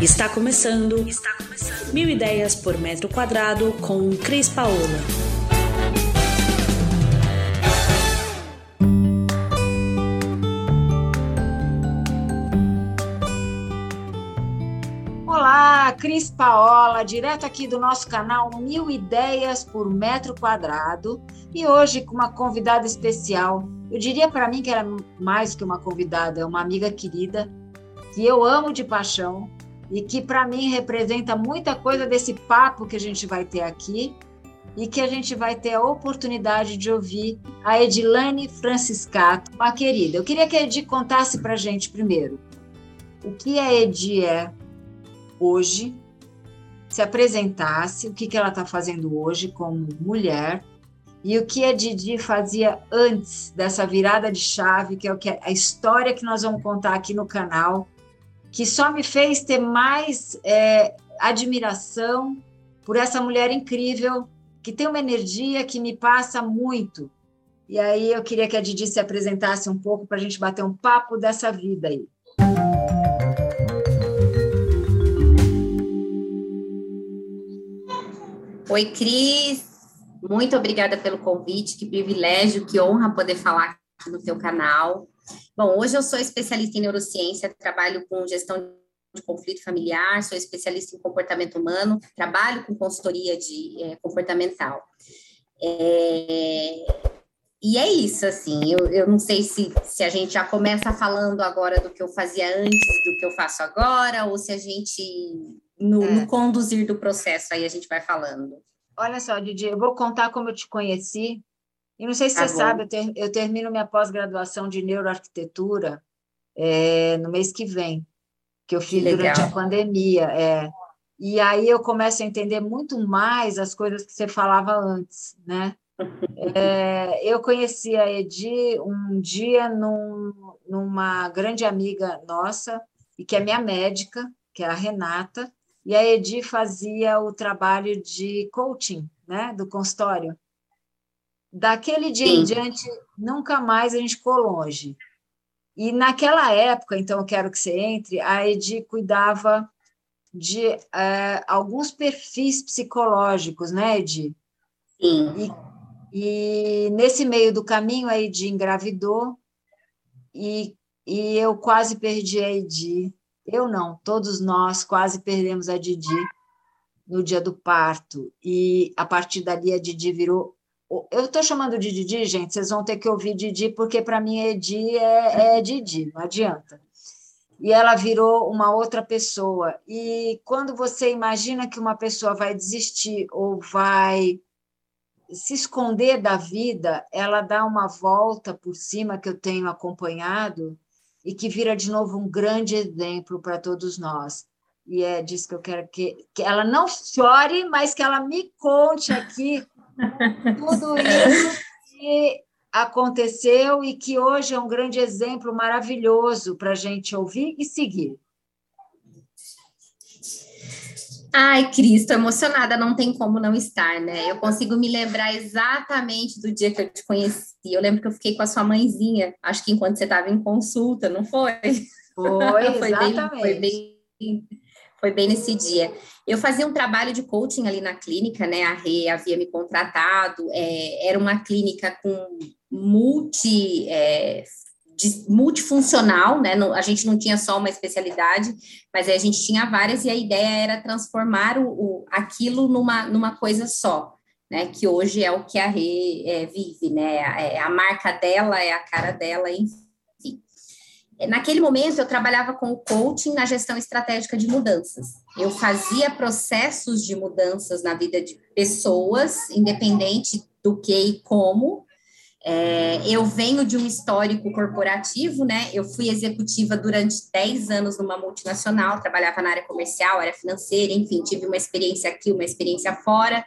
Está começando. Está começando. Mil ideias por metro quadrado com Cris Paola. Olá, Cris Paola, direto aqui do nosso canal Mil Ideias por Metro Quadrado e hoje com uma convidada especial. Eu diria para mim que era mais que uma convidada, é uma amiga querida que eu amo de paixão e que para mim representa muita coisa desse papo que a gente vai ter aqui e que a gente vai ter a oportunidade de ouvir a Edilane Franciscato, uma querida. Eu queria que a Edi contasse para a gente primeiro o que a Edi é hoje, se apresentasse, o que, que ela está fazendo hoje como mulher e o que a Didi fazia antes dessa virada de chave, que é que a história que nós vamos contar aqui no canal que só me fez ter mais é, admiração por essa mulher incrível, que tem uma energia que me passa muito. E aí eu queria que a Didi se apresentasse um pouco para a gente bater um papo dessa vida aí. Oi, Cris. Muito obrigada pelo convite. Que privilégio, que honra poder falar aqui no teu canal. Bom, hoje eu sou especialista em neurociência, trabalho com gestão de conflito familiar, sou especialista em comportamento humano, trabalho com consultoria de é, comportamental. É, e é isso, assim, eu, eu não sei se, se a gente já começa falando agora do que eu fazia antes do que eu faço agora, ou se a gente, no, é. no conduzir do processo, aí a gente vai falando. Olha só, Didi, eu vou contar como eu te conheci, e não sei se tá você bom. sabe, eu, ter, eu, termino minha pós-graduação de neuroarquitetura é, no mês que vem, que eu fiz que durante a pandemia. É. E aí eu começo a entender muito mais as coisas que você falava antes, né? É, eu conheci a Edi um dia num, numa grande amiga nossa, e que é minha médica, que é a Renata, e a Edi fazia o trabalho de coaching, né, do consultório. Daquele dia Sim. em diante, nunca mais a gente ficou longe. E naquela época, então eu quero que você entre, a Edi cuidava de é, alguns perfis psicológicos, né, Edi? Sim. E, e nesse meio do caminho, a Edi engravidou e, e eu quase perdi a Edi. Eu não, todos nós quase perdemos a Didi no dia do parto. E a partir dali a Didi virou eu estou chamando de Didi, gente, vocês vão ter que ouvir Didi, porque para mim Edi é, é Didi, não adianta. E ela virou uma outra pessoa. E quando você imagina que uma pessoa vai desistir ou vai se esconder da vida, ela dá uma volta por cima que eu tenho acompanhado e que vira de novo um grande exemplo para todos nós. E é disso que eu quero que, que ela não chore, mas que ela me conte aqui tudo isso que aconteceu e que hoje é um grande exemplo maravilhoso para a gente ouvir e seguir. Ai, Cristo, emocionada, não tem como não estar, né? Eu consigo me lembrar exatamente do dia que eu te conheci. Eu lembro que eu fiquei com a sua mãezinha, acho que enquanto você estava em consulta, não foi? Foi, foi exatamente. Bem, foi bem foi bem nesse dia. Eu fazia um trabalho de coaching ali na clínica, né? A Rê havia me contratado, é, era uma clínica com multi. É, de, multifuncional, né? a gente não tinha só uma especialidade, mas a gente tinha várias, e a ideia era transformar o, o aquilo numa, numa coisa só. Né, que hoje é o que a Rê é, vive, né, é, a marca dela, é a cara dela, enfim. Naquele momento, eu trabalhava com o coaching na gestão estratégica de mudanças. Eu fazia processos de mudanças na vida de pessoas, independente do que e como. É, eu venho de um histórico corporativo, né? Eu fui executiva durante 10 anos numa multinacional, trabalhava na área comercial, área financeira, enfim, tive uma experiência aqui, uma experiência fora.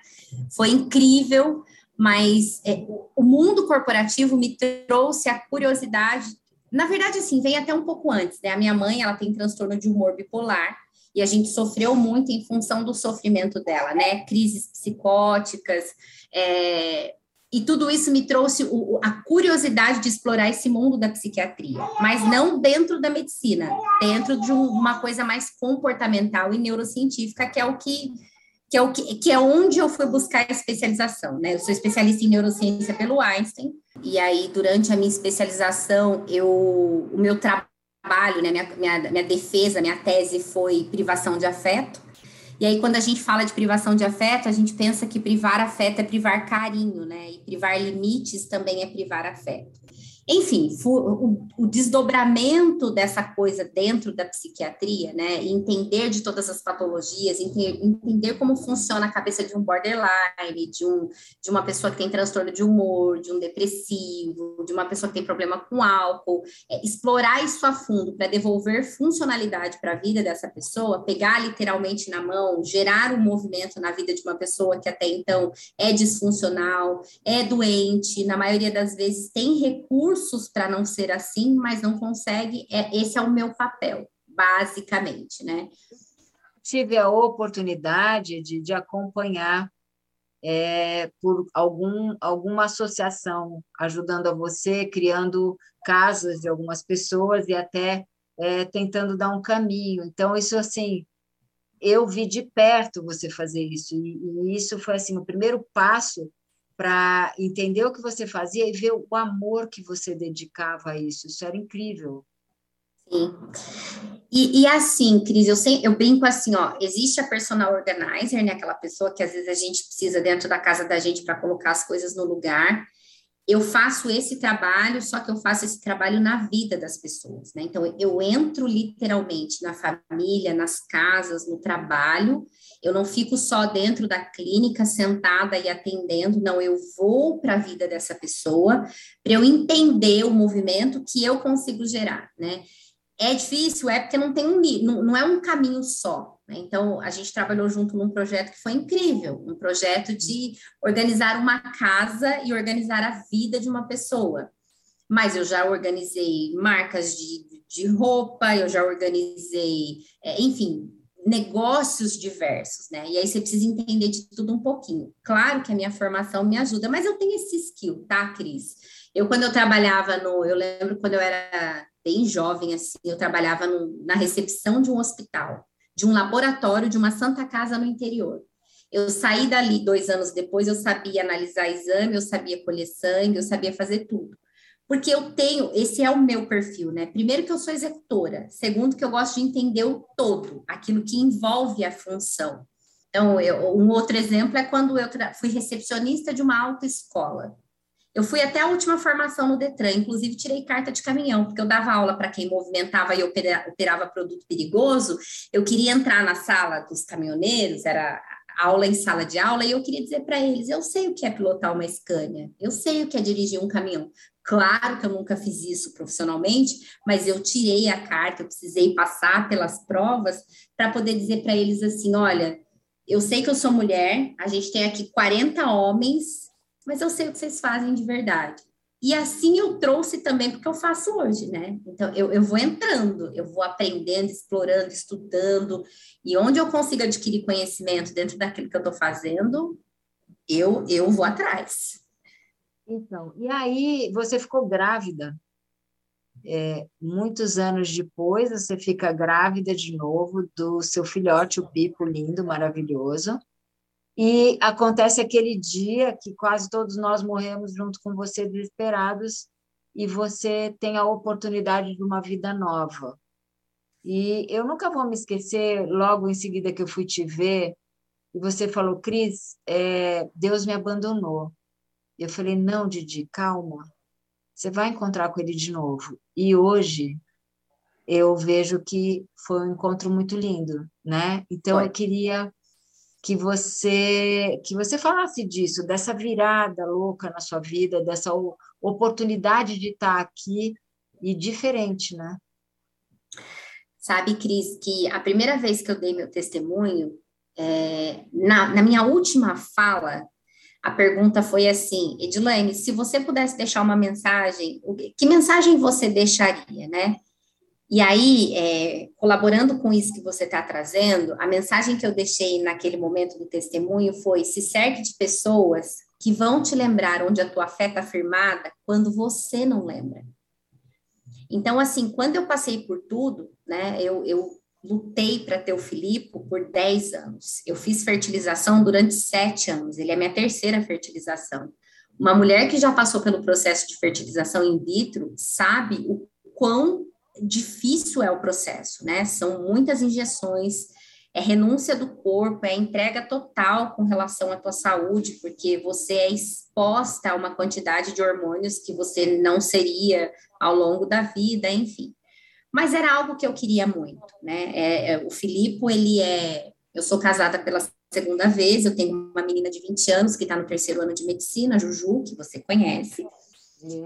Foi incrível, mas é, o mundo corporativo me trouxe a curiosidade na verdade, assim, vem até um pouco antes, né? A minha mãe, ela tem transtorno de humor bipolar e a gente sofreu muito em função do sofrimento dela, né? Crises psicóticas, é, E tudo isso me trouxe o, a curiosidade de explorar esse mundo da psiquiatria, mas não dentro da medicina, dentro de um, uma coisa mais comportamental e neurocientífica, que é o que que é, o que, que é onde eu fui buscar a especialização, né? Eu sou especialista em neurociência pelo Einstein, e aí, durante a minha especialização, eu, o meu trabalho, né, minha, minha, minha defesa, minha tese foi privação de afeto, e aí, quando a gente fala de privação de afeto, a gente pensa que privar afeto é privar carinho, né? E privar limites também é privar afeto. Enfim, o, o, desdobramento dessa coisa dentro da psiquiatria, né? Entender de todas as patologias, entender como funciona a cabeça de um borderline, de, um, de uma pessoa que tem transtorno de humor, de um depressivo, de uma pessoa que tem problema com álcool, é, explorar isso a fundo para devolver funcionalidade para a vida dessa pessoa, pegar literalmente na mão, gerar um movimento na vida de uma pessoa que até então é disfuncional, é doente, na maioria das vezes tem recursos recursos para não ser assim, mas não consegue. É, esse é o meu papel, basicamente, né? Tive a oportunidade de, de acompanhar é, por algum, alguma associação ajudando a você, criando casas de algumas pessoas e até é, tentando dar um caminho. Então, isso assim, eu vi de perto você fazer isso, e, e isso foi assim o primeiro passo para entender o que você fazia e ver o amor que você dedicava a isso. Isso era incrível. Sim. E, e assim, Cris, eu, sei, eu brinco assim, ó, existe a personal organizer, né, aquela pessoa que às vezes a gente precisa dentro da casa da gente para colocar as coisas no lugar. Eu faço esse trabalho, só que eu faço esse trabalho na vida das pessoas, né? Então, eu entro literalmente na família, nas casas, no trabalho, eu não fico só dentro da clínica sentada e atendendo, não, eu vou para a vida dessa pessoa para eu entender o movimento que eu consigo gerar, né? É difícil, é porque não tem um não, não é um caminho só. Né? Então, a gente trabalhou junto num projeto que foi incrível, um projeto de organizar uma casa e organizar a vida de uma pessoa. Mas eu já organizei marcas de, de roupa, eu já organizei, é, enfim, negócios diversos, né? E aí você precisa entender de tudo um pouquinho. Claro que a minha formação me ajuda, mas eu tenho esse skill, tá, Cris? Eu, quando eu trabalhava no. Eu lembro quando eu era bem jovem, assim, eu trabalhava no, na recepção de um hospital, de um laboratório, de uma santa casa no interior. Eu saí dali dois anos depois, eu sabia analisar exame, eu sabia colher sangue, eu sabia fazer tudo porque eu tenho, esse é o meu perfil, né? Primeiro que eu sou executora, segundo que eu gosto de entender o todo, aquilo que envolve a função. Então, eu, um outro exemplo é quando eu fui recepcionista de uma autoescola. Eu fui até a última formação no Detran, inclusive tirei carta de caminhão, porque eu dava aula para quem movimentava e operava produto perigoso. Eu queria entrar na sala dos caminhoneiros, era aula em sala de aula, e eu queria dizer para eles: eu sei o que é pilotar uma Scania, eu sei o que é dirigir um caminhão, Claro que eu nunca fiz isso profissionalmente, mas eu tirei a carta, eu precisei passar pelas provas para poder dizer para eles assim: olha, eu sei que eu sou mulher, a gente tem aqui 40 homens, mas eu sei o que vocês fazem de verdade. E assim eu trouxe também porque eu faço hoje, né? Então eu, eu vou entrando, eu vou aprendendo, explorando, estudando, e onde eu consigo adquirir conhecimento dentro daquilo que eu estou fazendo, eu, eu vou atrás. Então, e aí você ficou grávida. É, muitos anos depois, você fica grávida de novo do seu filhote, o Pipo, lindo, maravilhoso. E acontece aquele dia que quase todos nós morremos junto com você, desesperados, e você tem a oportunidade de uma vida nova. E eu nunca vou me esquecer, logo em seguida que eu fui te ver, e você falou, Cris, é, Deus me abandonou. Eu falei: não, Didi, calma. Você vai encontrar com ele de novo. E hoje eu vejo que foi um encontro muito lindo, né? Então foi. eu queria que você que você falasse disso, dessa virada louca na sua vida, dessa oportunidade de estar aqui e diferente, né? Sabe, Cris, que a primeira vez que eu dei meu testemunho, é, na, na minha última fala, a pergunta foi assim, Edilene, se você pudesse deixar uma mensagem, que mensagem você deixaria, né? E aí, é, colaborando com isso que você está trazendo, a mensagem que eu deixei naquele momento do testemunho foi: se cerque de pessoas que vão te lembrar onde a tua fé está firmada quando você não lembra. Então, assim, quando eu passei por tudo, né, eu, eu lutei para ter o Filipe por 10 anos. Eu fiz fertilização durante 7 anos, ele é minha terceira fertilização. Uma mulher que já passou pelo processo de fertilização in vitro sabe o quão difícil é o processo, né? São muitas injeções, é renúncia do corpo, é entrega total com relação à tua saúde, porque você é exposta a uma quantidade de hormônios que você não seria ao longo da vida, enfim. Mas era algo que eu queria muito, né? É, é, o Filipe, ele é. Eu sou casada pela segunda vez, eu tenho uma menina de 20 anos que está no terceiro ano de medicina, Juju, que você conhece.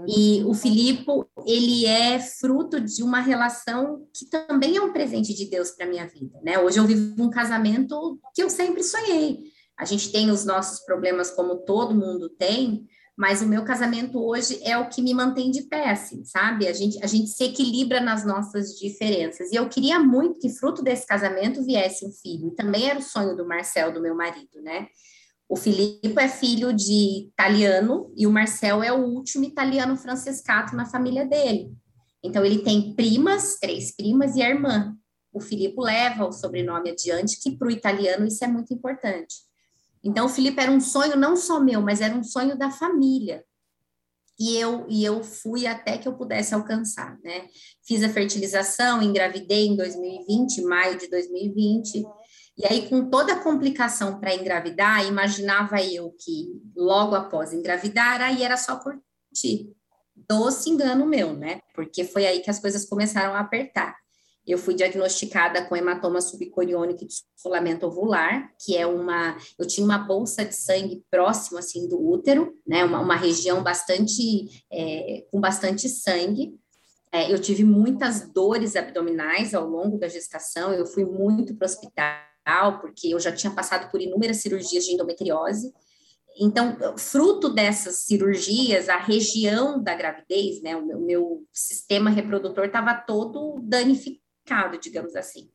E o Filipe, ele é fruto de uma relação que também é um presente de Deus para minha vida, né? Hoje eu vivo um casamento que eu sempre sonhei. A gente tem os nossos problemas como todo mundo tem, mas o meu casamento hoje é o que me mantém de pé, assim, sabe? A gente, a gente se equilibra nas nossas diferenças. E eu queria muito que, fruto desse casamento, viesse um filho. E também era o sonho do Marcel, do meu marido, né? O Filipe é filho de italiano e o Marcel é o último italiano francescato na família dele. Então, ele tem primas, três primas e a irmã. O Filipe leva o sobrenome adiante, que para o italiano isso é muito importante. Então, o Filipe era um sonho não só meu, mas era um sonho da família. E eu, e eu fui até que eu pudesse alcançar, né? Fiz a fertilização, engravidei em 2020, maio de 2020, e aí, com toda a complicação para engravidar, imaginava eu que logo após engravidar, aí era só curtir. Doce engano meu, né? Porque foi aí que as coisas começaram a apertar. Eu fui diagnosticada com hematoma subcoriônico de descolamento ovular, que é uma. Eu tinha uma bolsa de sangue próximo, assim, do útero, né? Uma, uma região bastante. É, com bastante sangue. É, eu tive muitas dores abdominais ao longo da gestação, eu fui muito para o hospital porque eu já tinha passado por inúmeras cirurgias de endometriose. Então, fruto dessas cirurgias, a região da gravidez, né, o meu, meu sistema reprodutor estava todo danificado, digamos assim.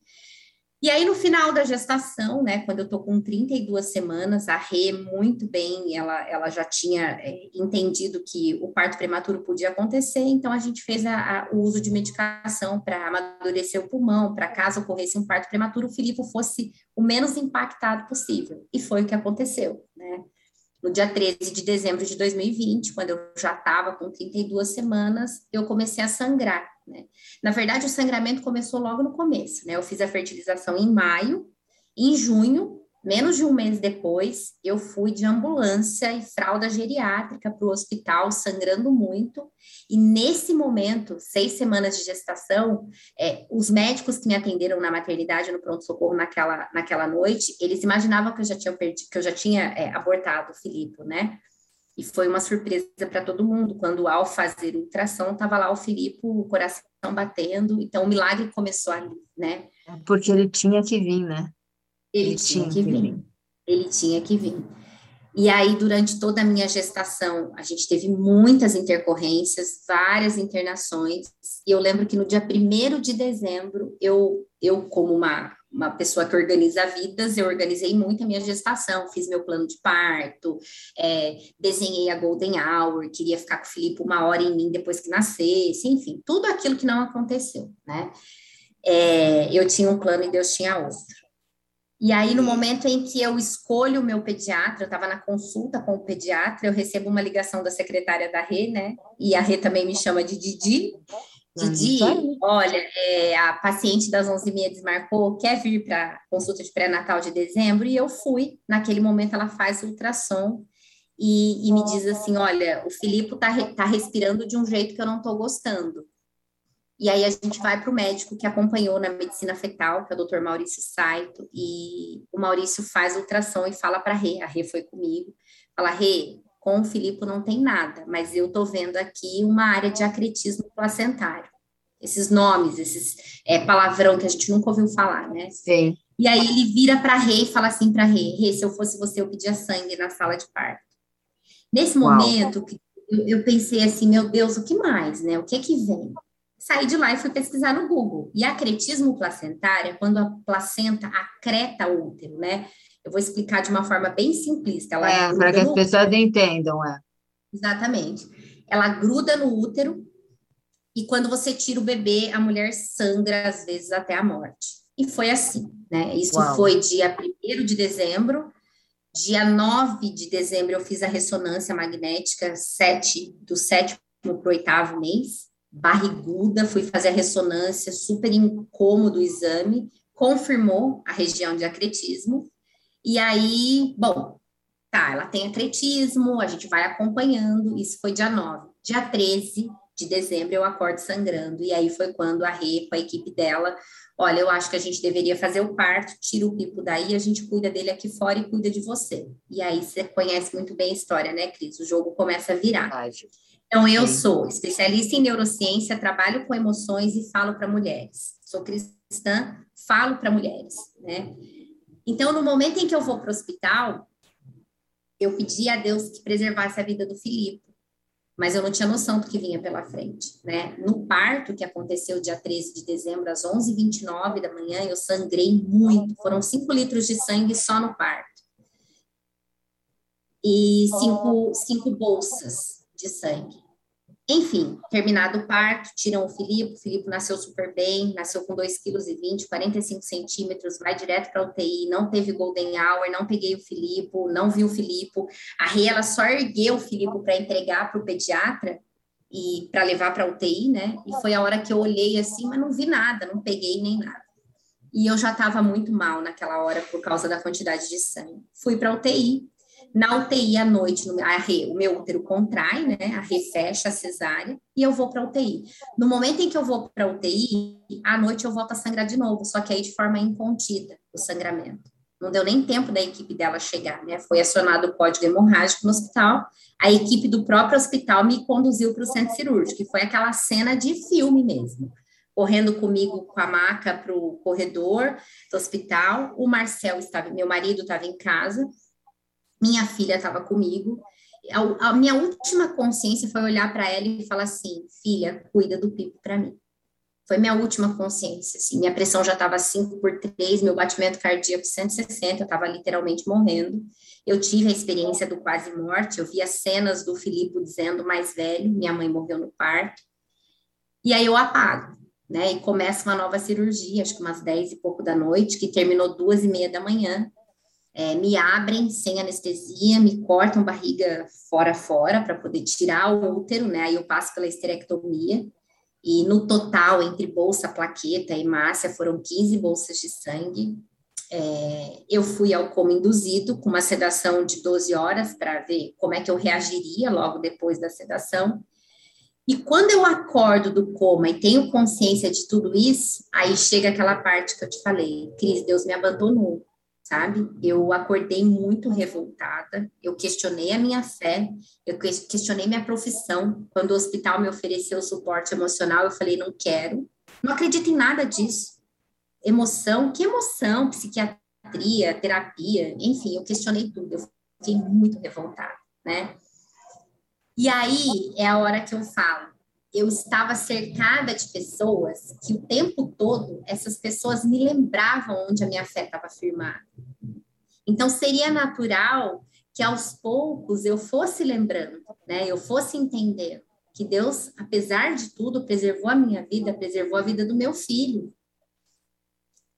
E aí, no final da gestação, né, quando eu tô com 32 semanas, a Rê, muito bem, ela, ela já tinha é, entendido que o parto prematuro podia acontecer, então a gente fez a, a, o uso de medicação para amadurecer o pulmão, para caso ocorresse um parto prematuro, o Filipe fosse o menos impactado possível. E foi o que aconteceu, né? No dia 13 de dezembro de 2020, quando eu já estava com 32 semanas, eu comecei a sangrar. Né? Na verdade, o sangramento começou logo no começo, né? Eu fiz a fertilização em maio, em junho, menos de um mês depois, eu fui de ambulância e fralda geriátrica para o hospital, sangrando muito. E nesse momento, seis semanas de gestação, é, os médicos que me atenderam na maternidade, no pronto-socorro naquela, naquela noite, eles imaginavam que eu já tinha perdido, que eu já tinha é, abortado o Filipe, né? E foi uma surpresa para todo mundo, quando ao fazer ultrassom, estava lá o Filipe, o coração batendo, então o milagre começou ali, né? É porque ele tinha que vir, né? Ele, tinha, que vir. Ele tinha que vir. E aí, durante toda a minha gestação, a gente teve muitas intercorrências, várias internações. E eu lembro que no dia 1 de dezembro, eu, eu como uma uma pessoa que organiza vidas, eu organizei muito a minha gestação, fiz meu plano de parto, é, desenhei a Golden Hour, queria ficar com o Felipe uma hora em mim depois que nascesse, enfim, tudo aquilo que não aconteceu, né? É, eu tinha um plano e Deus tinha outro. E aí, no momento em que eu escolho o meu pediatra, eu estava na consulta com o pediatra, eu recebo uma ligação da secretária da Rê, né? E a Rê também me chama de Didi. Didi, olha, é, a paciente das 11h30 desmarcou, quer vir para consulta de pré-natal de dezembro? E eu fui. Naquele momento, ela faz ultrassom e, e me diz assim: olha, o Filipe está tá respirando de um jeito que eu não estou gostando. E aí a gente vai para o médico que acompanhou na medicina fetal, que é o Dr. Maurício Saito, e o Maurício faz ultrassom e fala para a Rê, a Rê foi comigo, fala, Rê, com o Filipe não tem nada, mas eu estou vendo aqui uma área de acretismo placentário. Esses nomes, esses é, palavrão que a gente nunca ouviu falar, né? Sim. E aí ele vira para a Rei e fala assim para a Rei, Rei, se eu fosse você, eu pedia sangue na sala de parto. Nesse Uau. momento, eu, eu pensei assim, meu Deus, o que mais, né? O que é que vem? Saí de lá e fui pesquisar no Google. E acretismo placentário é quando a placenta acreta o útero, né? Eu vou explicar de uma forma bem simplista. Ela é, para que as pessoas entendam, é. Exatamente. Ela gruda no útero e quando você tira o bebê, a mulher sangra às vezes até a morte. E foi assim, né? Isso Uau. foi dia 1 de dezembro. Dia 9 de dezembro, eu fiz a ressonância magnética sete, do sétimo para o oitavo mês. Barriguda, fui fazer a ressonância, super incômodo o exame, confirmou a região de acretismo. E aí, bom, tá, ela tem acretismo, a gente vai acompanhando. Isso foi dia 9. Dia 13 de dezembro, eu acordo sangrando. E aí foi quando a Rê, com a equipe dela, olha, eu acho que a gente deveria fazer o parto, tira o pipo daí, a gente cuida dele aqui fora e cuida de você. E aí você conhece muito bem a história, né, Cris? O jogo começa a virar. Então, eu sou especialista em neurociência, trabalho com emoções e falo para mulheres. Sou cristã, falo para mulheres, né? Então, no momento em que eu vou para o hospital, eu pedi a Deus que preservasse a vida do Filipe mas eu não tinha noção do que vinha pela frente, né? No parto, que aconteceu dia 13 de dezembro, às 11h29 da manhã, eu sangrei muito, foram 5 litros de sangue só no parto. E cinco, cinco bolsas de sangue. Enfim, terminado o parto, tiram o Filipe, o Filipe nasceu super bem, nasceu com 2,20 kg, 45 centímetros, vai direto para UTI, não teve golden hour, não peguei o Filipe, não vi o Filipe. A Rê, ela só ergueu o Filipe para entregar para o pediatra e para levar para UTI, né? E foi a hora que eu olhei assim, mas não vi nada, não peguei nem nada. E eu já estava muito mal naquela hora por causa da quantidade de sangue. Fui para UTI, na UTI à noite, a re, o meu útero contrai, né? A re fecha a cesárea e eu vou para UTI. No momento em que eu vou para UTI, à noite eu volto a sangrar de novo, só que aí de forma incontida, o sangramento. Não deu nem tempo da equipe dela chegar, né? Foi acionado o código hemorrágico no hospital. A equipe do próprio hospital me conduziu para o centro cirúrgico, que foi aquela cena de filme mesmo correndo comigo com a maca para o corredor do hospital. O Marcel estava, meu marido estava em casa, minha filha estava comigo. A, a, minha última consciência foi olhar para ela e falar assim: filha, cuida do Pipo para mim. Foi minha última consciência. Assim, minha pressão já estava 5 por 3, meu batimento cardíaco 160, eu estava literalmente morrendo. Eu tive a experiência do quase morte, eu vi as cenas do Filipe dizendo mais velho, minha mãe morreu no parto. E aí eu apago, né? E começa uma nova cirurgia, acho que umas 10 e pouco da noite, que terminou duas e meia da manhã é, me abrem sem anestesia, me cortam barriga fora fora para poder tirar o útero, né? Aí eu passo pela esterectomia. E no total, entre bolsa, plaqueta e mássia, foram 15 bolsas de sangue. É, eu fui ao coma induzido com uma sedação de 12 horas para ver como é que eu reagiria logo depois da sedação. E quando eu acordo do coma e tenho consciência de tudo isso, aí chega aquela parte que eu te falei, Cris, Deus me abandonou sabe? Eu acordei muito revoltada, eu questionei a minha fé, eu questionei minha profissão. Quando o hospital me ofereceu suporte emocional, eu falei, não quero, não acredito em nada disso. Emoção, que emoção? Psiquiatria, terapia, enfim, eu questionei tudo, eu fiquei muito revoltada, né? E aí é a hora que eu falo, eu estava cercada de pessoas que o tempo todo essas pessoas me lembravam onde a minha fé estava firmada. Então seria natural que aos poucos eu fosse lembrando, né? Eu fosse entendendo que Deus, apesar de tudo, preservou a minha vida, preservou a vida do meu filho.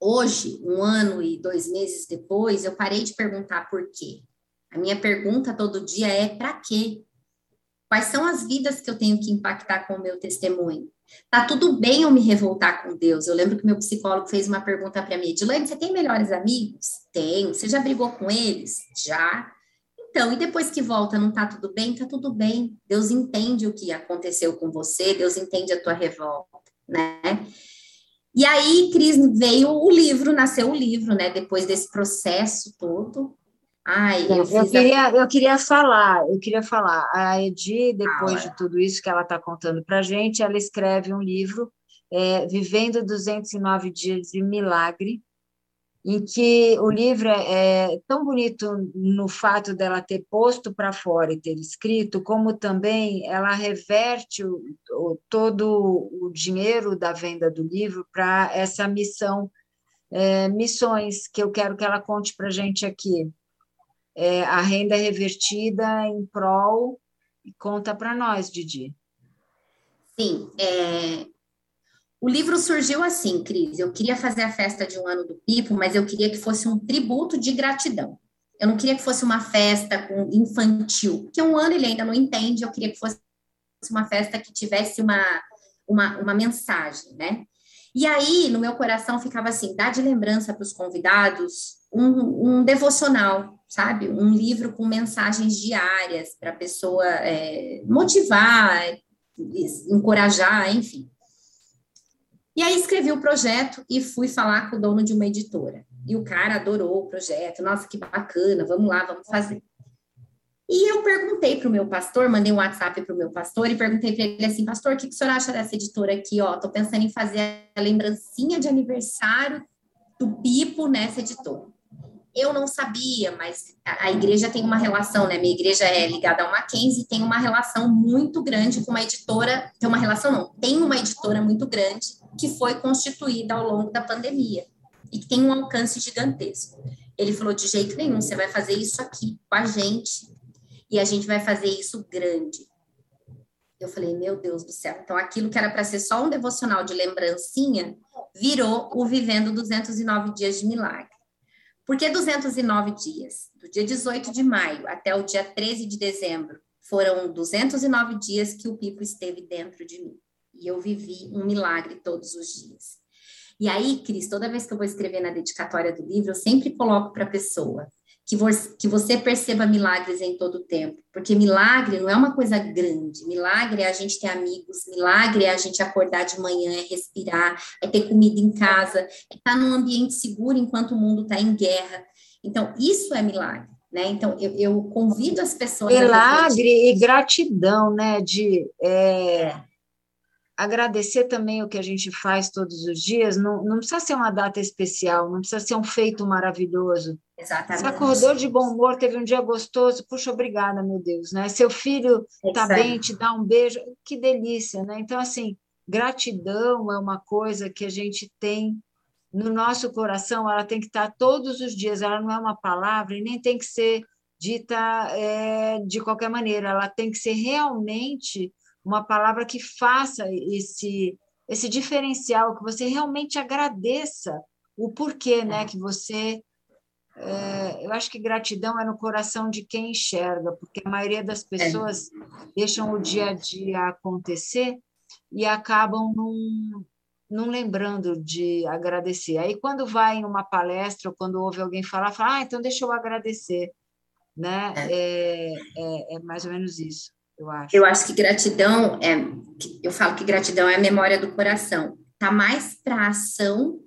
Hoje, um ano e dois meses depois, eu parei de perguntar por quê. A minha pergunta todo dia é para quê? Quais são as vidas que eu tenho que impactar com o meu testemunho? Tá tudo bem eu me revoltar com Deus. Eu lembro que meu psicólogo fez uma pergunta para mim: Edilene, você tem melhores amigos? Tenho. Você já brigou com eles? Já. Então, e depois que volta, não tá tudo bem? Tá tudo bem. Deus entende o que aconteceu com você, Deus entende a tua revolta, né? E aí, Cris, veio o livro, nasceu o livro, né? Depois desse processo todo. Ai, eu, eu queria, a... eu queria falar, eu queria falar. A Edi, depois ah, de tudo isso que ela está contando para a gente, ela escreve um livro, é, Vivendo 209 Dias de Milagre, em que o livro é, é tão bonito no fato dela ter posto para fora e ter escrito, como também ela reverte o, o, todo o dinheiro da venda do livro para essa missão É, missões que eu quero que ela conte para a gente aqui. É, a renda revertida em prol. Conta para nós, Didi. Sim, é, o livro surgiu assim, Cris. Eu queria fazer a festa de um ano do Pipo, mas eu queria que fosse um tributo de gratidão. Eu não queria que fosse uma festa infantil, porque um ano ele ainda não entende. Eu queria que fosse uma festa que tivesse uma, uma, uma mensagem, né? E aí, no meu coração, ficava assim: dar de lembrança para os convidados um, um, devocional, sabe? Um livro com mensagens diárias para a pessoa é, motivar, encorajar, enfim. E aí escrevi o projeto e fui falar com o dono de uma editora. E o cara adorou o projeto, nossa, que bacana, vamos lá, vamos fazer. E eu perguntei para o meu pastor, mandei um WhatsApp para o meu pastor e perguntei para ele assim, pastor, o que, que o senhor acha dessa editora aqui? Ó, tô pensando em fazer a lembrancinha de aniversário do Pipo nessa editora. Eu não sabia, mas a, a igreja tem uma relação, né? Minha igreja é ligada ao Mackenzie, tem uma relação muito grande com uma editora, tem uma relação não, tem uma editora muito grande que foi constituída ao longo da pandemia e que tem um alcance gigantesco. Ele falou de jeito nenhum, você vai fazer isso aqui com a gente e a gente vai fazer isso grande. Eu falei, meu Deus do céu. Então, aquilo que era para ser só um devocional de lembrancinha, virou o Vivendo 209 Dias de Milagre. Por que 209 dias? Do dia 18 de maio até o dia 13 de dezembro, foram 209 dias que o Pipo esteve dentro de mim. E eu vivi um milagre todos os dias. E aí, Cris, toda vez que eu vou escrever na dedicatória do livro, eu sempre coloco para a pessoa: que, que você perceba milagres em todo o tempo, porque milagre não é uma coisa grande, milagre é a gente ter amigos, milagre é a gente acordar de manhã, é respirar, é ter comida em casa, é estar num ambiente seguro enquanto o mundo está em guerra. Então, isso é milagre. Né? Então, eu, eu convido as pessoas. Milagre e gratidão, né? De é, agradecer também o que a gente faz todos os dias. Não, não precisa ser uma data especial, não precisa ser um feito maravilhoso Exatamente. Você acordou de bom humor, teve um dia gostoso, puxa, obrigada, meu Deus, né? Seu filho está bem, te dá um beijo, que delícia, né? Então, assim, gratidão é uma coisa que a gente tem no nosso coração, ela tem que estar todos os dias, ela não é uma palavra e nem tem que ser dita é, de qualquer maneira, ela tem que ser realmente uma palavra que faça esse, esse diferencial, que você realmente agradeça o porquê, né? Que você é, eu acho que gratidão é no coração de quem enxerga, porque a maioria das é. pessoas deixam o dia a dia acontecer e acabam não, não lembrando de agradecer. Aí, quando vai em uma palestra ou quando ouve alguém falar, fala, ah, então deixa eu agradecer. Né? É, é, é, é mais ou menos isso, eu acho. Eu acho que gratidão é. Eu falo que gratidão é a memória do coração. Está mais para ação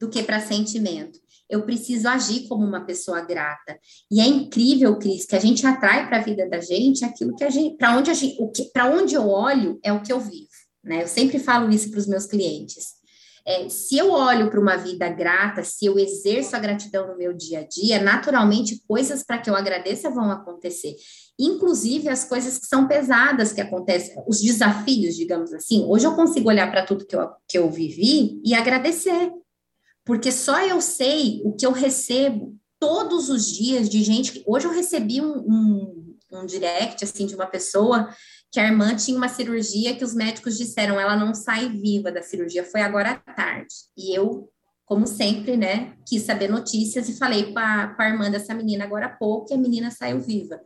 do que para sentimento eu preciso agir como uma pessoa grata. E é incrível, Cris, que a gente atrai para a vida da gente aquilo que a gente, para onde a gente, o que, para onde eu olho é o que eu vivo, né? Eu sempre falo isso para os meus clientes. É, se eu olho para uma vida grata, se eu exerço a gratidão no meu dia a dia, naturalmente coisas para que eu agradeça vão acontecer. Inclusive as coisas que são pesadas que acontecem, os desafios, digamos assim. Hoje eu consigo olhar para tudo que eu, que eu vivi e agradecer, porque só eu sei o que eu recebo todos os dias de gente que hoje eu recebi um, um, um direct assim de uma pessoa que a irmã tinha uma cirurgia que os médicos disseram ela não sai viva da cirurgia foi agora à tarde e eu como sempre né quis saber notícias e falei com a, irmã dessa menina agora há pouco e a menina saiu viva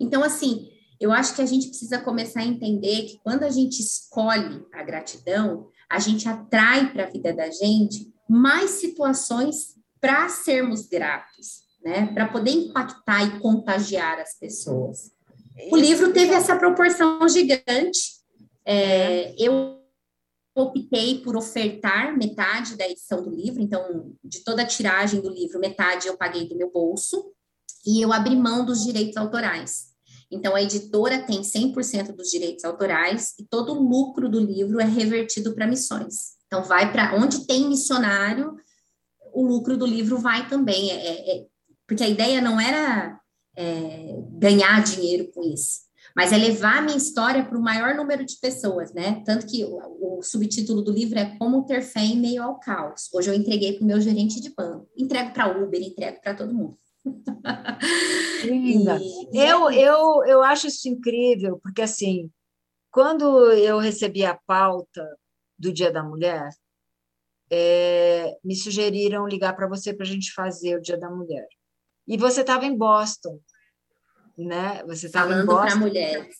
então assim eu acho que a gente precisa começar a entender que quando a gente escolhe a gratidão a gente atrai para a vida da gente mais situações para sermos gratos, né? Para poder impactar e contagiar as pessoas. O livro teve essa proporção gigante. É, eu optei por ofertar metade da edição do livro, então, de toda a tiragem do livro, metade eu paguei do meu bolso, e eu abri mão dos direitos autorais. Então, a editora tem 100% dos direitos autorais e todo o lucro do livro é revertido para missões. Então, vai para onde tem missionário, o lucro do livro vai também. É, é, é porque a ideia não era é, ganhar dinheiro com isso, mas é levar a minha história para o maior número de pessoas, né? Tanto que o, o, subtítulo do livro é Como Ter Fé em Meio ao Caos. Hoje eu entreguei para o meu gerente de banco, entrego para Uber, entrego para todo mundo. Linda. Eu, eu, eu acho isso incrível, porque assim, quando eu recebi a pauta do Dia da Mulher, é, me sugeriram ligar para você para a gente fazer o Dia da Mulher. E você estava em Boston, né? Você estava em Boston. Falando para mulheres.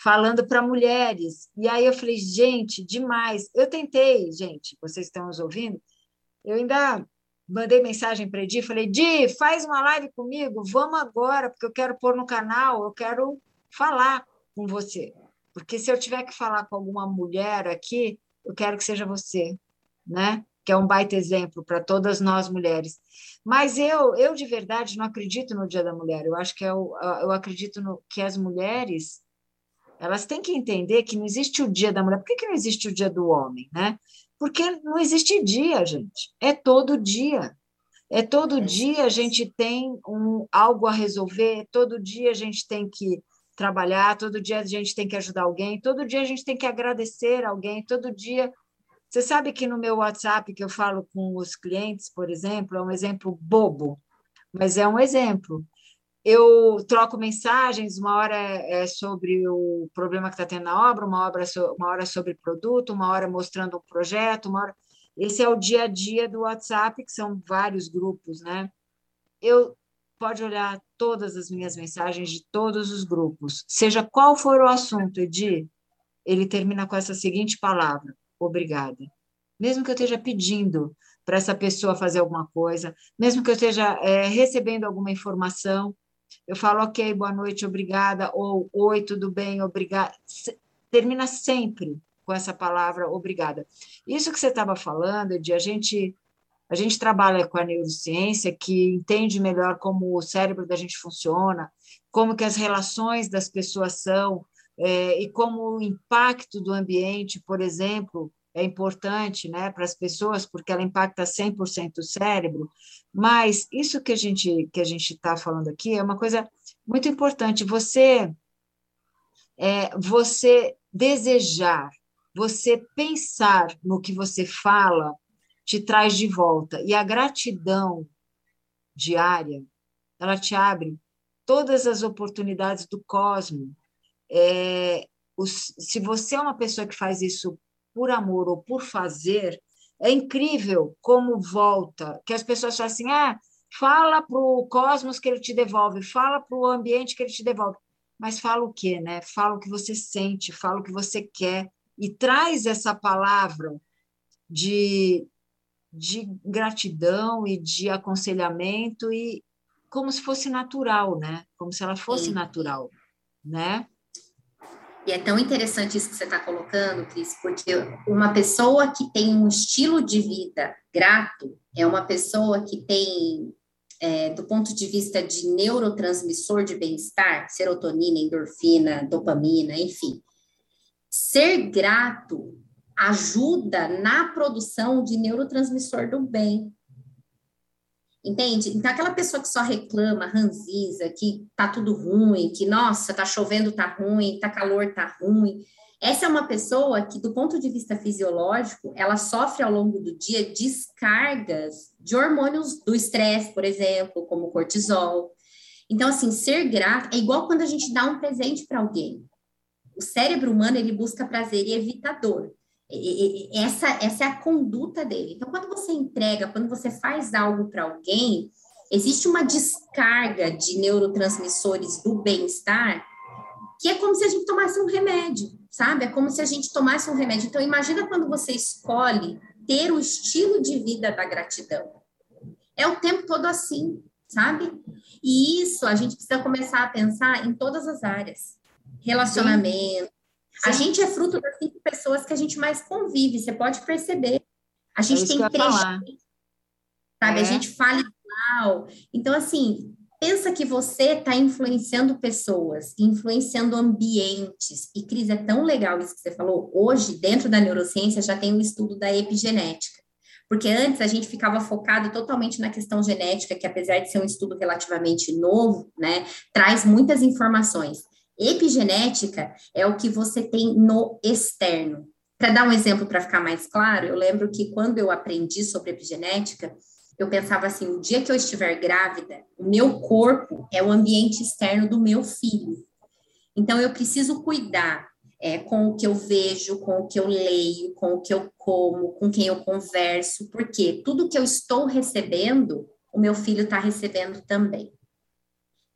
Falando para mulheres. E aí eu falei, gente, demais. Eu tentei, gente, vocês estão nos ouvindo? Eu ainda mandei mensagem para Edi, falei, Di, faz uma live comigo, vamos agora, porque eu quero pôr no canal, eu quero falar com você. Porque se eu tiver que falar com alguma mulher aqui, eu quero que seja você, né? Que é um baita exemplo para todas nós mulheres. Mas eu, eu de verdade não acredito no Dia da Mulher. Eu acho que eu, é eu acredito no, que as mulheres elas têm que entender que não existe o Dia da Mulher. Por que, que não existe o Dia do Homem, né? Porque não existe dia, gente. É todo dia. É todo dia a gente tem um, algo a resolver, todo dia a gente tem que trabalhar, todo dia a gente tem que ajudar alguém, todo dia a gente tem que agradecer alguém, todo dia. Você sabe que no meu WhatsApp que eu falo com os clientes, por exemplo, é um exemplo bobo, mas é um exemplo eu troco mensagens, uma hora é sobre o problema que está tendo na obra, uma, obra so, uma hora sobre produto, uma hora mostrando um projeto, uma hora... Esse é o dia a dia do WhatsApp, que são vários grupos, né? Eu pode olhar todas as minhas mensagens de todos os grupos, seja qual for o assunto, Edi, ele termina com essa seguinte palavra: obrigada. Mesmo que eu esteja pedindo para essa pessoa fazer alguma coisa, mesmo que eu esteja é, recebendo alguma informação, eu falo, ok, boa noite, obrigada, ou oi, tudo bem, obrigada. Termina sempre com essa palavra obrigada. Isso que você estava falando, de a gente a gente trabalha com a neurociência que entende melhor como o cérebro da gente funciona, como que as relações das pessoas são é, e como o impacto do ambiente, por exemplo, é importante né, para as pessoas, porque ela impacta 100% o cérebro, mas isso que a gente que a gente está falando aqui é uma coisa muito importante. Você, é, você desejar, você pensar no que você fala, te traz de volta. E a gratidão diária, ela te abre todas as oportunidades do cosmos. É, os, se você é uma pessoa que faz isso por amor ou por fazer, é incrível como volta, que as pessoas falam assim, ah, fala para o cosmos que ele te devolve, fala para o ambiente que ele te devolve. Mas fala o quê, né? Fala o que você sente, fala o que você quer, e traz essa palavra de, de gratidão e de aconselhamento, e como se fosse natural, né? Como se ela fosse Sim. natural, né? E é tão interessante isso que você está colocando, Cris, porque uma pessoa que tem um estilo de vida grato é uma pessoa que tem, é, do ponto de vista de neurotransmissor de bem-estar, serotonina, endorfina, dopamina, enfim. Ser grato ajuda na produção de neurotransmissor do bem. Entende? Então, aquela pessoa que só reclama, ranziza, que tá tudo ruim, que, nossa, tá chovendo, tá ruim, tá calor, tá ruim. Essa é uma pessoa que, do ponto de vista fisiológico, ela sofre ao longo do dia descargas de hormônios do estresse, por exemplo, como cortisol. Então, assim, ser grato é igual quando a gente dá um presente para alguém. O cérebro humano, ele busca prazer e evitador essa, essa é a conduta dele. Então, quando você entrega, quando você faz algo para alguém, existe uma descarga de neurotransmissores do bem-estar que é como se a gente tomasse um remédio, sabe? É como se a gente tomasse um remédio. Então, imagina quando você escolhe ter o estilo de vida da gratidão. É o tempo todo assim, sabe? E isso a gente precisa começar a pensar em todas as áreas. Relacionamento, a gente é fruto das cinco pessoas que a gente mais convive, você pode perceber. A gente é tem três, sabe? É. A gente fala igual. Então, assim, pensa que você está influenciando pessoas, influenciando ambientes. E, Cris, é tão legal isso que você falou. Hoje, dentro da neurociência, já tem o um estudo da epigenética. Porque antes a gente ficava focado totalmente na questão genética, que apesar de ser um estudo relativamente novo, né, traz muitas informações. Epigenética é o que você tem no externo. Para dar um exemplo para ficar mais claro, eu lembro que quando eu aprendi sobre epigenética, eu pensava assim: o dia que eu estiver grávida, o meu corpo é o ambiente externo do meu filho. Então, eu preciso cuidar é, com o que eu vejo, com o que eu leio, com o que eu como, com quem eu converso, porque tudo que eu estou recebendo, o meu filho está recebendo também.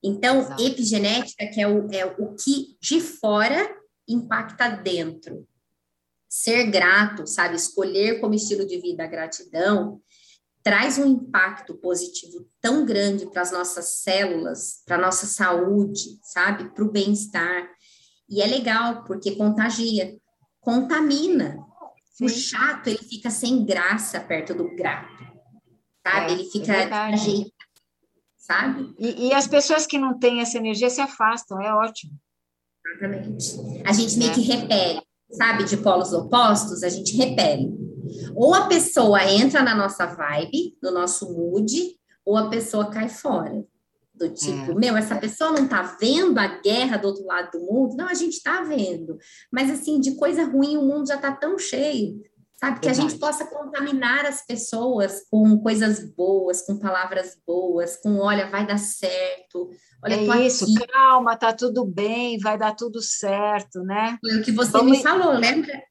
Então, Exato. epigenética, que é o, é o que de fora impacta dentro. Ser grato, sabe? Escolher como estilo de vida a gratidão, traz um impacto positivo tão grande para as nossas células, para a nossa saúde, sabe? Para o bem-estar. E é legal, porque contagia, contamina. Sim. O chato, ele fica sem graça perto do grato, sabe? É, ele fica é sabe? E, e, as pessoas que não têm essa energia se afastam, é ótimo. Exatamente. A gente meio é. que repele, sabe? De polos opostos, a gente repele. Ou a pessoa entra na nossa vibe, no nosso mood, ou a pessoa cai fora. Do tipo, é. meu, essa pessoa não tá vendo a guerra do outro lado do mundo? Não, a gente tá vendo. Mas, assim, de coisa ruim, o mundo já tá tão cheio, sabe? Que Verdade. a gente possa contaminar as pessoas com coisas boas, com palavras boas, com olha, vai dar certo. Olha, é isso, aqui. calma, tá tudo bem, vai dar tudo certo, né? Foi o que você Vamos... me falou, lembra?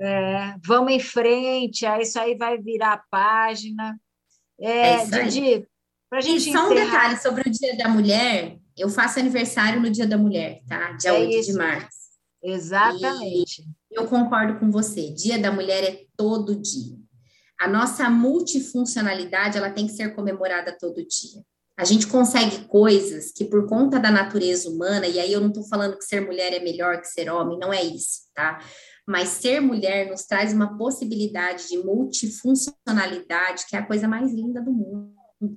É, vamos em frente, aí isso aí vai virar a página. É, é Didi, para gente E só encerrar... um detalhe sobre o Dia da Mulher, eu faço aniversário no Dia da Mulher, tá? Dia é 8 isso. de março. Exatamente. E eu concordo com você, Dia da Mulher é todo dia. A nossa multifuncionalidade, ela tem que ser comemorada todo dia. A gente consegue coisas que, por conta da natureza humana, e aí eu não estou falando que ser mulher é melhor que ser homem, não é isso, tá? mas ser mulher nos traz uma possibilidade de multifuncionalidade, que é a coisa mais linda do mundo,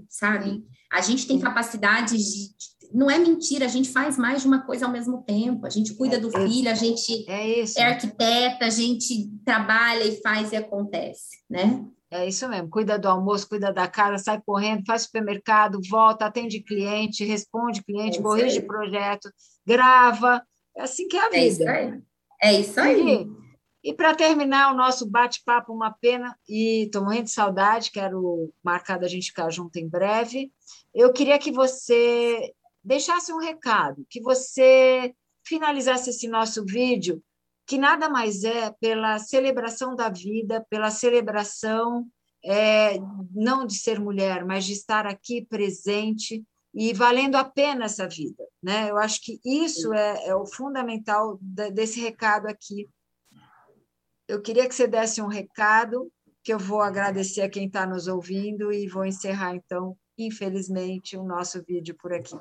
sabe? A gente tem capacidade de. Não é mentira, a gente faz mais de uma coisa ao mesmo tempo. A gente cuida do é filho, a gente é, é arquiteta, a gente trabalha e faz e acontece, né? É isso mesmo, cuida do almoço, cuida da casa, sai correndo, faz supermercado, volta, atende cliente, responde cliente, é corrige projeto, grava. É assim que é a vida. É isso aí. É isso aí. E para terminar o nosso bate-papo, uma pena, e estou morrendo de saudade, quero marcar da gente ficar junto em breve. Eu queria que você deixasse um recado, que você finalizasse esse nosso vídeo, que nada mais é pela celebração da vida, pela celebração é, não de ser mulher, mas de estar aqui presente e valendo a pena essa vida. Né? Eu acho que isso é, é o fundamental desse recado aqui eu queria que você desse um recado, que eu vou agradecer a quem está nos ouvindo e vou encerrar, então, infelizmente, o nosso vídeo por aqui.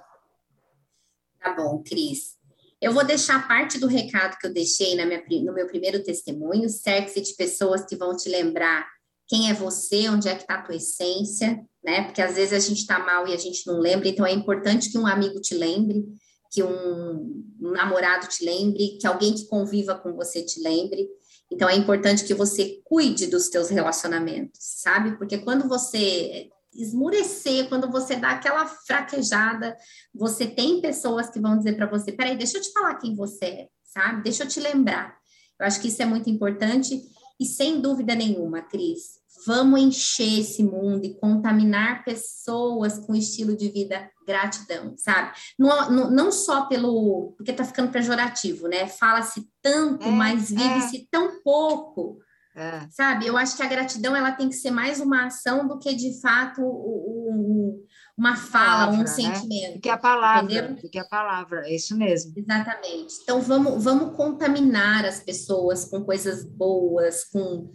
Tá bom, Cris. Eu vou deixar parte do recado que eu deixei minha, no meu primeiro testemunho, certo? de pessoas que vão te lembrar quem é você, onde é que está a tua essência, né? Porque às vezes a gente está mal e a gente não lembra, então é importante que um amigo te lembre, que um, um namorado te lembre, que alguém que conviva com você te lembre. Então é importante que você cuide dos teus relacionamentos, sabe? Porque quando você esmurecer, quando você dá aquela fraquejada, você tem pessoas que vão dizer para você: peraí, deixa eu te falar quem você é, sabe? Deixa eu te lembrar. Eu acho que isso é muito importante e sem dúvida nenhuma, Cris, vamos encher esse mundo e contaminar pessoas com estilo de vida gratidão, sabe? Não, não, não só pelo. Porque tá ficando pejorativo, né? Fala-se tanto, é, mas vive-se é. tão pouco. É. Sabe? Eu acho que a gratidão ela tem que ser mais uma ação do que de fato o, o, uma fala, palavra, um né? sentimento. Que a palavra, que a palavra, é isso mesmo. Exatamente. Então vamos, vamos contaminar as pessoas com coisas boas, com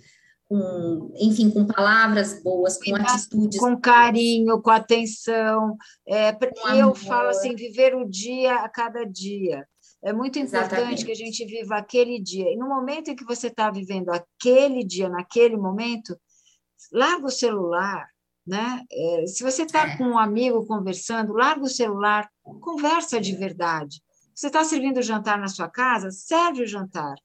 com, enfim, com palavras boas, com atitudes. Com carinho, com atenção. É, com eu amor. falo assim, viver o dia a cada dia. É muito importante Exatamente. que a gente viva aquele dia. E no momento em que você está vivendo aquele dia, naquele momento, larga o celular, né? É, se você está é. com um amigo conversando, larga o celular, conversa de verdade. Você está servindo o jantar na sua casa, serve o jantar.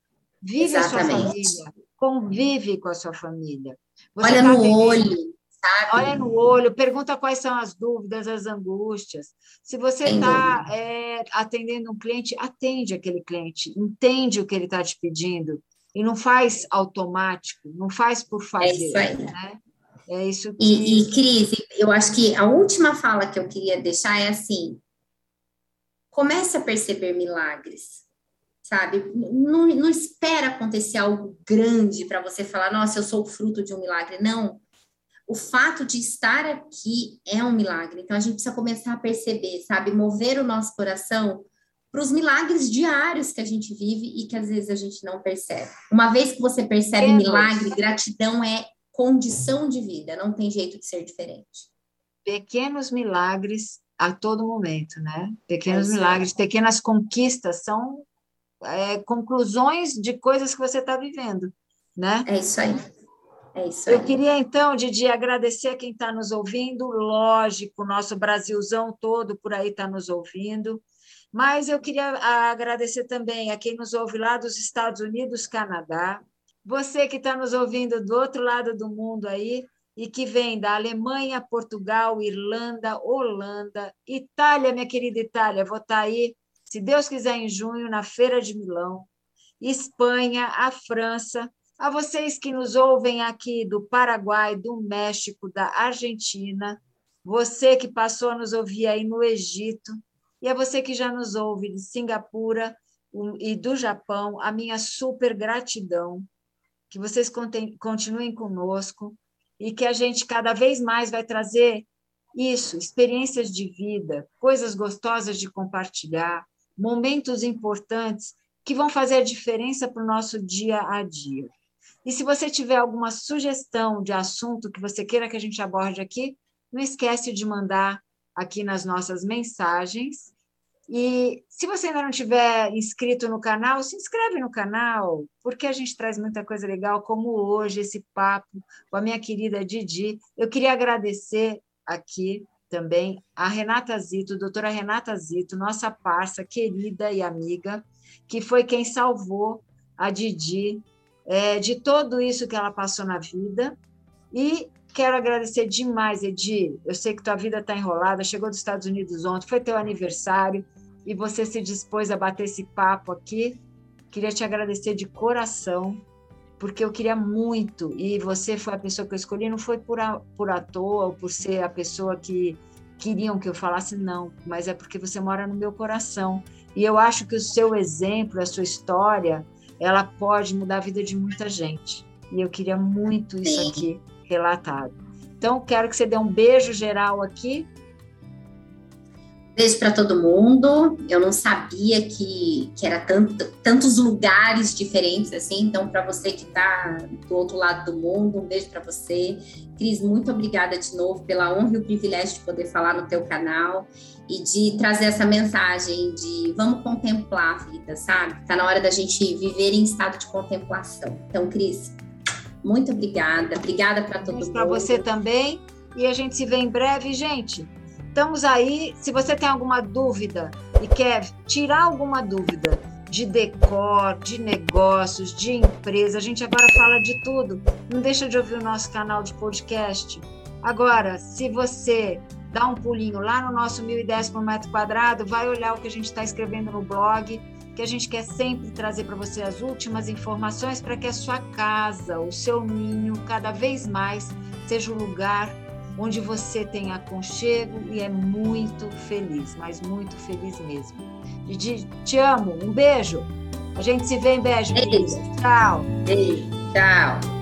Vive Exatamente. a sua família convive com a sua família. Você Olha tá no olho, sabe? Olha no olho, pergunta quais são as dúvidas, as angústias. Se você está é, atendendo um cliente, atende aquele cliente, entende o que ele está te pedindo e não faz automático, não faz por fazer. É isso aí. Né? É isso que... e, e, Cris, eu acho que a última fala que eu queria deixar é assim: comece a perceber milagres, sabe? Não, não espera acontecer algo grande para você falar, nossa, eu sou o fruto de um milagre. Não. O fato de estar aqui é um milagre. Então a gente precisa começar a perceber, sabe? Mover o nosso coração para os milagres diários que a gente vive e que às vezes a gente não percebe. Uma vez que você percebe é, milagre, gratidão é condição de vida, não tem jeito de ser diferente. Pequenos milagres a todo momento, né? Pequenos é milagres, pequenas conquistas são é, conclusões de coisas que você está vivendo, né? É isso aí. É isso aí. Eu queria, então, Didi, agradecer a quem está nos ouvindo, lógico, nosso Brasilzão todo por aí está nos ouvindo, mas eu queria agradecer também a quem nos ouve lá dos Estados Unidos, Canadá, você que está nos ouvindo do outro lado do mundo aí, e que vem da Alemanha, Portugal, Irlanda, Holanda, Itália, minha querida Itália, vou estar tá aí, se Deus quiser, em junho, na Feira de Milão, Espanha, a França, a vocês que nos ouvem aqui do Paraguai, do México, da Argentina, você que passou a nos ouvir aí no Egito, e a você que já nos ouve de Singapura e do Japão, a minha super gratidão, que vocês continuem conosco, e que a gente cada vez mais vai trazer isso, experiências de vida, coisas gostosas de compartilhar, momentos importantes que vão fazer a diferença para o nosso dia a dia. E se você tiver alguma sugestão de assunto que você queira que a gente aborde aqui, não esquece de mandar aqui nas nossas mensagens e se você ainda não tiver inscrito no canal, se inscreve no canal, porque a gente traz muita coisa legal, como hoje, esse papo com a minha querida Didi. Eu queria agradecer aqui também a Renata Zito, doutora Renata Zito, nossa parça querida e amiga, que foi quem salvou a Didi é, de tudo isso que ela passou na vida. E quero agradecer demais, Edi. Eu sei que tua vida está enrolada, chegou dos Estados Unidos ontem, foi teu aniversário e você se dispôs a bater esse papo aqui. Queria te agradecer de coração, porque eu queria muito, e você foi a pessoa que eu escolhi, não foi por, a, por à toa ou por ser a pessoa que queriam que eu falasse, não, mas é porque você mora no meu coração. E eu acho que o seu exemplo, a sua história, ela pode mudar a vida de muita gente. E eu queria muito isso Sim. aqui relatado. Então, quero que você dê um beijo geral aqui Beijo para todo mundo. Eu não sabia que, que era tanto, tantos lugares diferentes assim. Então, para você que está do outro lado do mundo, um beijo para você. Cris, muito obrigada de novo pela honra e o privilégio de poder falar no teu canal e de trazer essa mensagem de vamos contemplar a vida, sabe? Está na hora da gente viver em estado de contemplação. Então, Cris, muito obrigada. Obrigada para todo mundo. Para você também. E a gente se vê em breve, gente. Estamos aí. Se você tem alguma dúvida e quer tirar alguma dúvida de decor, de negócios, de empresa, a gente agora fala de tudo. Não deixa de ouvir o nosso canal de podcast. Agora, se você dá um pulinho lá no nosso 1010 por metro quadrado, vai olhar o que a gente está escrevendo no blog, que a gente quer sempre trazer para você as últimas informações para que a sua casa, o seu ninho, cada vez mais seja o lugar onde você tem aconchego e é muito feliz, mas muito feliz mesmo. Didi, te amo, um beijo. A gente se vê em beijo. Beijo. Tchau. Beijo. Tchau.